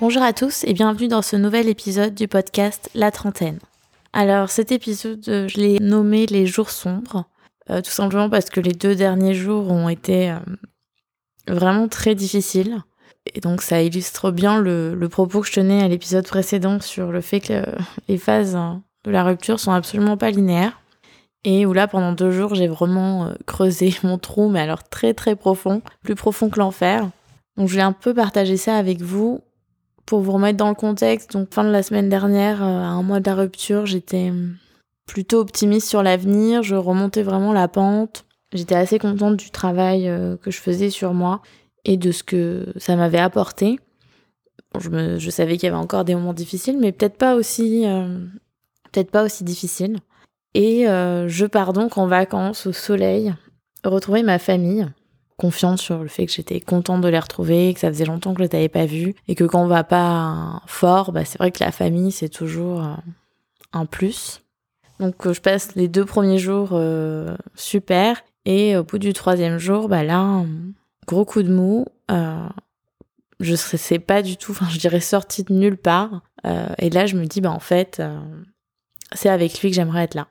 Bonjour à tous et bienvenue dans ce nouvel épisode du podcast La Trentaine. Alors cet épisode, euh, je l'ai nommé Les jours sombres, euh, tout simplement parce que les deux derniers jours ont été euh, vraiment très difficiles. Et donc ça illustre bien le, propos que je tenais à l'épisode précédent sur le fait que les phases de la rupture sont absolument pas linéaires. Et où là, pendant deux jours, j'ai vraiment creusé mon trou, mais alors très très profond, plus profond que l'enfer. Donc je voulais un peu partager ça avec vous pour vous remettre dans le contexte. Donc fin de la semaine dernière, à un mois de la rupture, j'étais plutôt optimiste sur l'avenir, je remontais vraiment la pente. J'étais assez contente du travail que je faisais sur moi et de ce que ça m'avait apporté. je, savais qu'il y avait encore des moments difficiles, mais peut-être pas aussi, peut-être pas aussi difficiles. Et je pars donc en vacances au soleil, retrouver ma famille confiante sur le fait que j'étais contente de les retrouver, que ça faisait longtemps que je ne t'avais pas vu, et que quand on va pas fort, bah, c'est vrai que la famille, c'est toujours euh, un plus. Donc euh, je passe les deux premiers jours euh, super, et au bout du troisième jour, bah là, gros coup de mou. je sais pas du tout, enfin je dirais sortie de nulle part. et là, je me dis, bah en fait, c'est avec lui que j'aimerais être là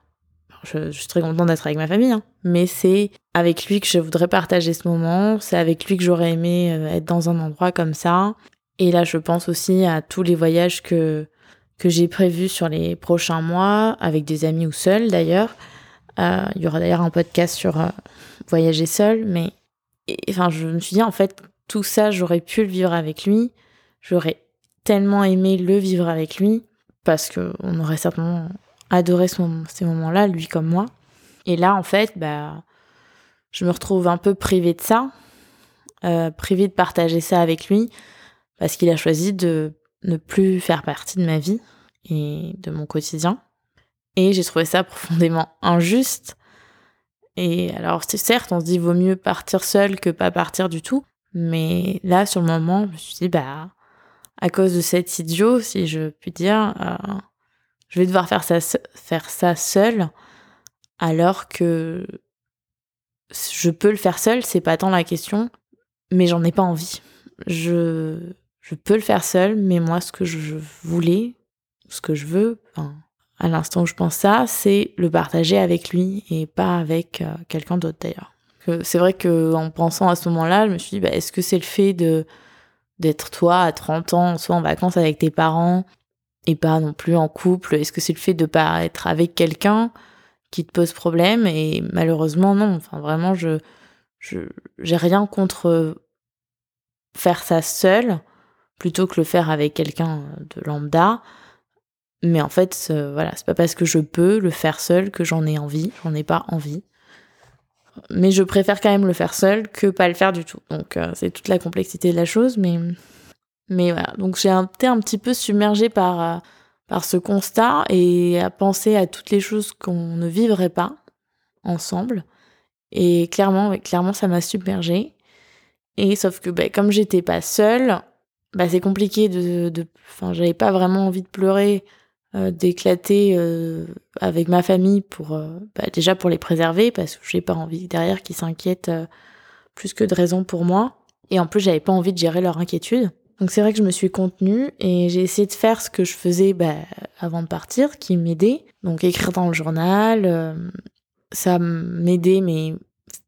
je, suis très contente d'être avec ma famille, hein. mais c'est avec lui que je voudrais partager ce moment, c'est avec lui que j'aurais aimé euh, être dans un endroit comme ça. Et là, je pense aussi à tous les voyages que, que j'ai prévus sur les prochains mois, avec des amis ou seuls d'ailleurs. Euh, il y aura d'ailleurs un podcast sur euh, voyager seul, mais enfin, je me suis dit, en fait, tout ça, j'aurais pu le vivre avec lui. J'aurais tellement aimé le vivre avec lui, parce qu'on aurait certainement adoré ces moments-là, lui comme moi. Et là, en fait, bah, je me retrouve un peu privée de ça, euh, privée de partager ça avec lui, parce qu'il a choisi de ne plus faire partie de ma vie et de mon quotidien. Et j'ai trouvé ça profondément injuste. Et alors, certes, on se dit vaut mieux partir seul que pas partir du tout. Mais là, sur le moment, je me suis dit, bah, à cause de cet idiot, si je puis dire, euh, je vais devoir faire ça, faire seul, alors que je peux le faire seul, c'est pas tant la question, mais j'en ai pas envie. Je, je peux le faire seul, mais moi, ce que je voulais, ce que je veux, à l'instant où je pense ça, c'est le partager avec lui et pas avec euh, quelqu'un d'autre d'ailleurs. C'est vrai que en pensant à ce moment-là, je me suis dit, bah, est-ce que c'est le fait de d'être toi à 30 ans, soit en vacances avec tes parents, et pas non plus en couple Est-ce que c'est le fait de pas être avec quelqu'un qui te pose problème? Et malheureusement, non. Enfin, vraiment, je j'ai rien contre faire ça seul plutôt que le faire avec quelqu'un de lambda. Mais en fait, voilà, c'est pas parce que je peux le faire seul que j'en ai envie. J'en ai pas envie. Mais je préfère quand même le faire seul que pas le faire du tout. Donc euh, c'est toute la complexité de la chose, mais mais voilà, donc j'ai été un petit peu submergée par, euh, par ce constat et à penser à toutes les choses qu'on ne vivrait pas ensemble. Et clairement, clairement, ça m'a submergée. Et sauf que bah, comme j'étais pas seule, bah, c'est compliqué de, enfin, j'avais pas vraiment envie de pleurer, euh, d'éclater euh, avec ma famille pour, bah, déjà pour les préserver parce que j'ai pas envie derrière qu'ils s'inquiètent plus que de raison pour moi. Et en plus, j'avais pas envie de gérer leur inquiétude. Donc c'est vrai que je me suis contenue et j'ai essayé de faire ce que je faisais bah, avant de partir, qui m'aidait. Donc écrire dans le journal, euh, ça m'aidait mais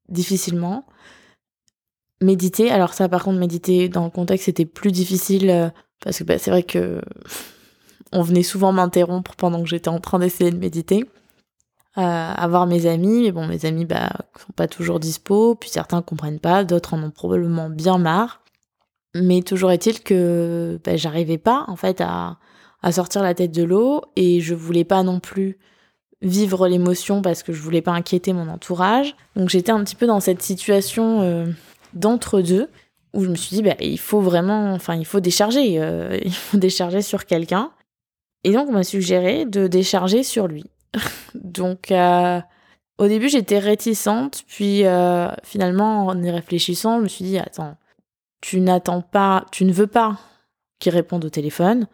difficilement. Méditer, alors ça par contre méditer dans le contexte c'était plus difficile euh, parce que bah, c'est vrai que on venait souvent m'interrompre pendant que j'étais en train d'essayer de méditer. Euh, avoir mes amis, mais bon mes amis bah sont pas toujours dispo, puis certains comprennent pas, d'autres en ont probablement bien marre. Mais toujours est-il que bah, j'arrivais pas en fait à, à sortir la tête de l'eau et je voulais pas non plus vivre l'émotion parce que je voulais pas inquiéter mon entourage. Donc j'étais un petit peu dans cette situation euh, d'entre-deux où je me suis dit bah, il faut vraiment, enfin il faut décharger, euh, il faut décharger sur quelqu'un. Et donc on m'a suggéré de décharger sur lui. donc euh, au début j'étais réticente, puis finalement en y réfléchissant je me suis dit attends tu n'attends pas, tu ne veux pas qu'il réponde au téléphone,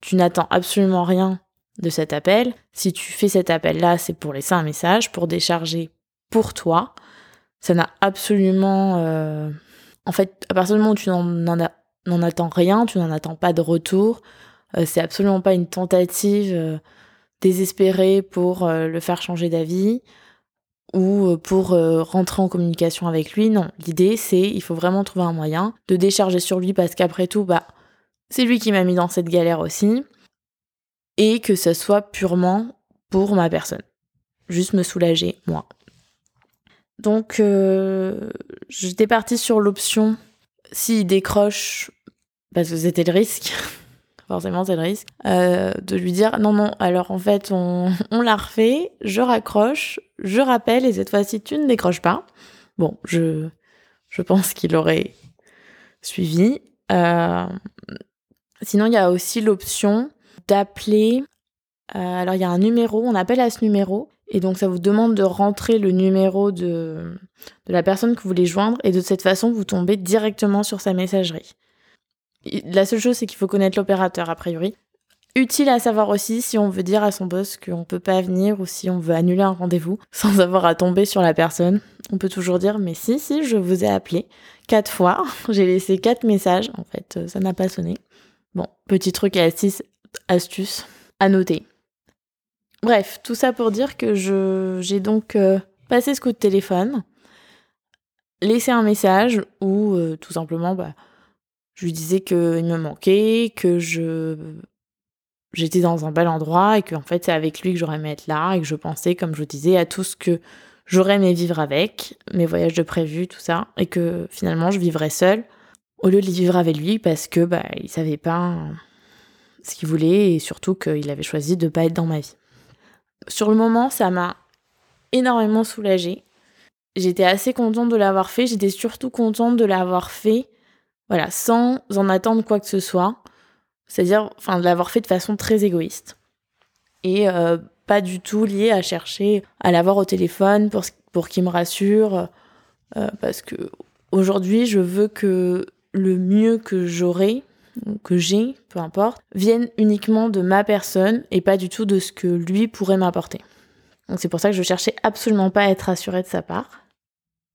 tu n'attends absolument rien de cet appel. Si tu fais cet appel-là, c'est pour laisser un message, pour décharger pour toi. Ça n'a absolument... Euh, en fait, à partir du moment où tu n'en attends rien, tu n'en attends pas de retour. Euh, c'est absolument pas une tentative euh, désespérée pour le faire changer d'avis ou pour rentrer en communication avec lui. Non, l'idée c'est il faut vraiment trouver un moyen de décharger sur lui parce qu'après tout, bah c'est lui qui m'a mis dans cette galère aussi et que ce soit purement pour ma personne. Juste me soulager, moi. Donc, euh, j'étais partie sur l'option, s'il décroche, parce que c'était le risque, forcément c'est le risque, euh, de lui dire non, non, alors en fait, on, on l'a refait, je raccroche, je rappelle, et cette fois-ci, tu ne décroches pas. Bon, je, je pense qu'il aurait suivi. Euh, sinon, il y a aussi l'option d'appeler. alors, il y a un numéro, on appelle à ce numéro, et donc ça vous demande de rentrer le numéro de, de la personne que vous voulez joindre et de cette façon vous tombez directement sur sa messagerie. La seule chose c'est qu'il faut connaître l'opérateur a priori. Utile à savoir aussi si on veut dire à son boss qu'on peut pas venir ou si on veut annuler un rendez-vous sans avoir à tomber sur la personne. On peut toujours dire mais si si je vous ai appelé quatre fois, j'ai laissé quatre messages en fait euh, ça n'a pas sonné. Bon petit truc et astuce, à noter. Bref, tout ça pour dire que j'ai donc euh, passé ce coup de téléphone, laissé un message où euh, tout simplement bah, je lui disais qu'il me manquait, que je j'étais dans un bel endroit et que en fait c'est avec lui que j'aurais aimé être là et que je pensais, comme je disais, à tout ce que j'aurais aimé vivre avec, mes voyages de prévu, tout ça, et que finalement je vivrais seule au lieu de vivre avec lui parce que bah il savait pas ce qu'il voulait et surtout qu'il avait choisi de pas être dans ma vie. Sur le moment, ça m'a énormément soulagée. J'étais assez contente de l'avoir fait. J'étais surtout contente de l'avoir fait, voilà, sans en attendre quoi que ce soit. C'est-à-dire, enfin, de l'avoir fait de façon très égoïste. Et euh, pas du tout lié à chercher à l'avoir au téléphone pour, pour qu'il me rassure. Euh, parce que aujourd'hui, je veux que le mieux que j'aurai, que j'ai, peu importe, viennent uniquement de ma personne et pas du tout de ce que lui pourrait m'apporter. Donc c'est pour ça que je cherchais absolument pas à être rassurée de sa part.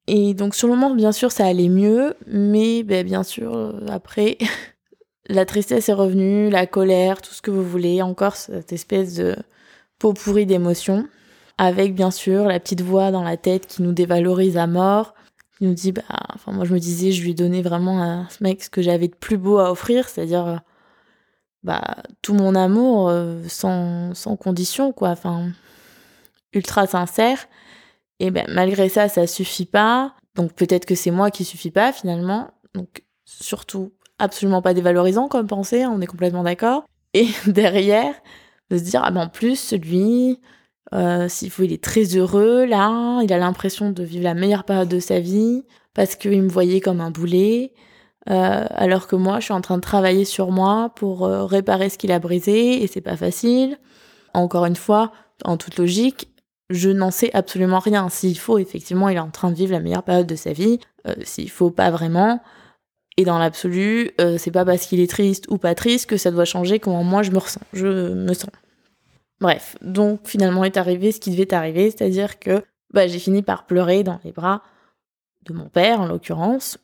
Et donc sur le moment, bien sûr, ça allait mieux, mais ben, bien sûr, euh, après, la tristesse est revenue, la colère, tout ce que vous voulez, encore cette espèce de peau pourrie d'émotions, avec bien sûr la petite voix dans la tête qui nous dévalorise à mort, il nous dit, bah, enfin, moi je me disais, je lui donnais vraiment à ce mec ce que j'avais de plus beau à offrir, c'est-à-dire, euh, bah, tout mon amour euh, sans, sans condition, quoi, enfin, ultra sincère. Et ben, malgré ça, ça suffit pas. Donc peut-être que c'est moi qui suffit pas finalement. Donc surtout absolument pas dévalorisant comme pensée, on est complètement d'accord. Et derrière, de se dire, ah ben en plus, lui, euh, s'il faut, il est très heureux là, il a l'impression de vivre la meilleure période de sa vie parce qu'il me voyait comme un boulet, euh, alors que moi, je suis en train de travailler sur moi pour euh, réparer ce qu'il a brisé et c'est pas facile. Encore une fois, en toute logique, je n'en sais absolument rien. S'il faut, effectivement, il est en train de vivre la meilleure période de sa vie. S'il faut, pas vraiment. Et dans l'absolu, c'est pas parce qu'il est triste ou pas triste que ça doit changer comment moi je me ressens. Je me sens. Bref, donc finalement est arrivé ce qui devait arriver, c'est-à-dire que bah, j'ai fini par pleurer dans les bras de mon père, en l'occurrence.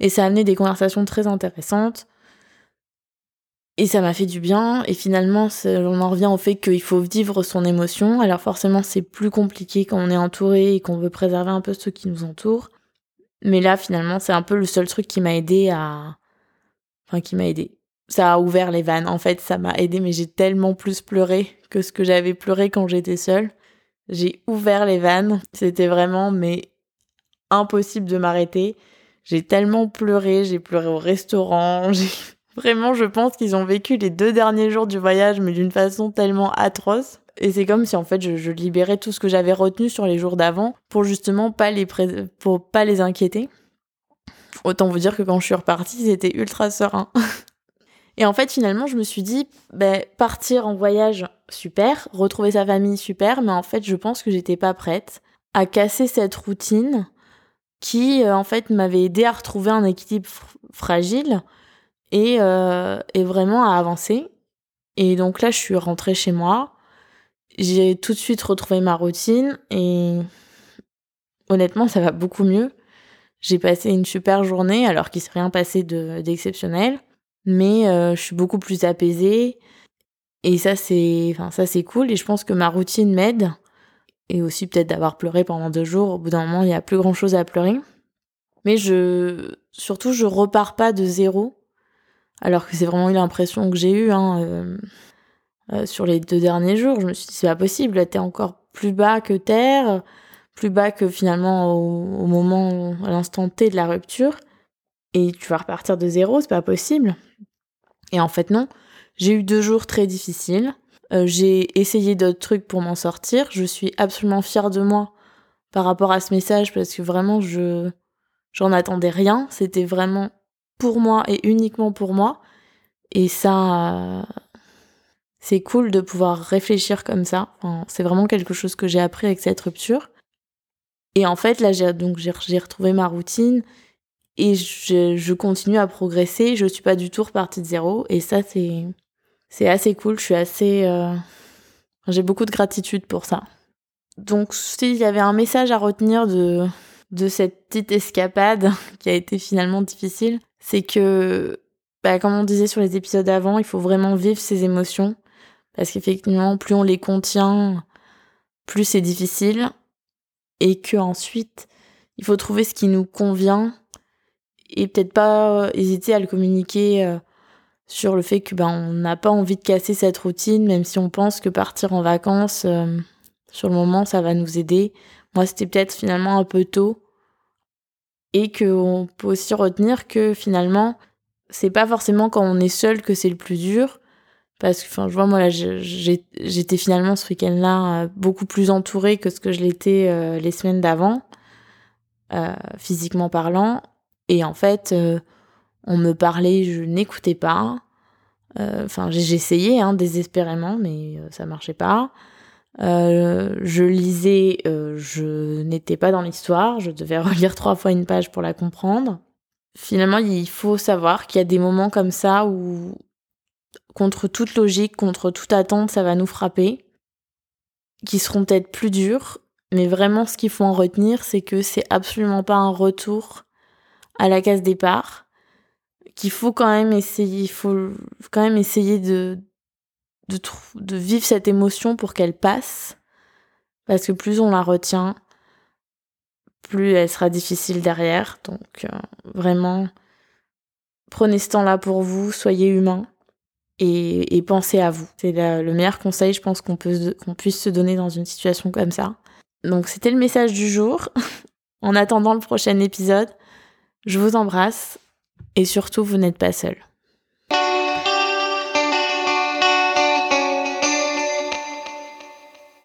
Et ça a amené des conversations très intéressantes. Et ça m'a fait du bien. Et finalement, on en revient au fait qu'il faut vivre son émotion. Alors forcément, c'est plus compliqué quand on est entouré et qu'on veut préserver un peu ceux qui nous entourent. Mais là, finalement, c'est un peu le seul truc qui m'a aidé à... Enfin, qui m'a aidé ça a ouvert les vannes. En fait, ça m'a aidé, mais j'ai tellement plus pleuré que ce que j'avais pleuré quand j'étais seule. J'ai ouvert les vannes. C'était vraiment, mais impossible de m'arrêter. J'ai tellement pleuré. J'ai pleuré au restaurant. Vraiment, je pense qu'ils ont vécu les deux derniers jours du voyage, mais d'une façon tellement atroce. Et c'est comme si en fait je, libérais tout ce que j'avais retenu sur les jours d'avant pour justement pas les pour pas les inquiéter. Autant vous dire que quand je suis repartie, c'était ultra serein. Et en fait, finalement, je me suis dit, ben, partir en voyage, super, retrouver sa famille, super, mais en fait, je pense que j'étais pas prête à casser cette routine qui, euh, en fait, m'avait aidé à retrouver un équilibre fragile et, euh, vraiment à avancer. Et donc là, je suis rentrée chez moi. J'ai tout de suite retrouvé ma routine et honnêtement, ça va beaucoup mieux. j'ai passé une super journée alors qu'il s'est rien passé d'exceptionnel, mais euh, je suis beaucoup plus apaisée et ça c'est, enfin cool et je pense que ma routine m'aide et aussi peut-être d'avoir pleuré pendant deux jours. Au bout d'un moment, il y a plus grand chose à pleurer, mais je, surtout je repars pas de zéro alors que c'est vraiment l'impression que j'ai eue hein, euh, euh, sur les deux derniers jours. Je me suis dit, c'est pas possible, t'es encore plus bas que terre, plus bas que finalement au, moment, à l'instant T de la rupture, et tu vas repartir de zéro, c'est pas possible. Et en fait, non. J'ai eu deux jours très difficiles. Euh, j'ai essayé d'autres trucs pour m'en sortir. Je suis absolument fière de moi par rapport à ce message parce que vraiment, je j'en attendais rien. C'était vraiment pour moi et uniquement pour moi. Et ça, c'est cool de pouvoir réfléchir comme ça. c'est vraiment quelque chose que j'ai appris avec cette rupture. Et en fait, là, j'ai donc j'ai retrouvé ma routine et je, continue à progresser. Je suis pas du tout repartie de zéro. Et ça, c'est c'est assez cool. Je suis assez, euh, j'ai beaucoup de gratitude pour ça. Donc, s'il y avait un message à retenir de de cette petite escapade qui a été finalement difficile, c'est que, bah, comme on disait sur les épisodes avant, il faut vraiment vivre ses émotions. Parce qu'effectivement, plus on les contient, plus c'est difficile. Et que ensuite, il faut trouver ce qui nous convient. Et peut-être pas hésiter à le communiquer euh, sur le fait que ben on n'a pas envie de casser cette routine, même si on pense que partir en vacances, euh, sur le moment, ça va nous aider. Moi, c'était peut-être finalement un peu tôt et qu'on peut aussi retenir que finalement, c'est pas forcément quand on est seul que c'est le plus dur. Parce que, enfin, je vois, moi, là, j'étais finalement ce week-end-là euh, beaucoup plus entourée que ce que je l'étais euh, les semaines d'avant, euh, physiquement parlant. Et en fait, on me parlait, je n'écoutais pas. Enfin, j'ai essayé, hein, désespérément, mais ça marchait pas. Euh, je lisais, euh, je n'étais pas dans l'histoire, je devais relire trois fois une page pour la comprendre. Finalement, il faut savoir qu'il y a des moments comme ça où, contre toute logique, contre toute attente, ça va nous frapper, qui seront peut-être plus durs, mais vraiment ce qu'il faut en retenir, c'est que c'est absolument pas un retour à la case départ, qu'il faut quand même essayer, il faut quand même essayer de, de, vivre cette émotion pour qu'elle passe. Parce que plus on la retient, plus elle sera difficile derrière. Donc euh, vraiment, prenez ce temps-là pour vous, soyez humain et, pensez à vous. C'est le meilleur conseil, je pense, qu'on qu'on puisse se donner dans une situation comme ça. Donc c'était le message du jour. en attendant le prochain épisode, je vous embrasse et surtout, vous n'êtes pas seul.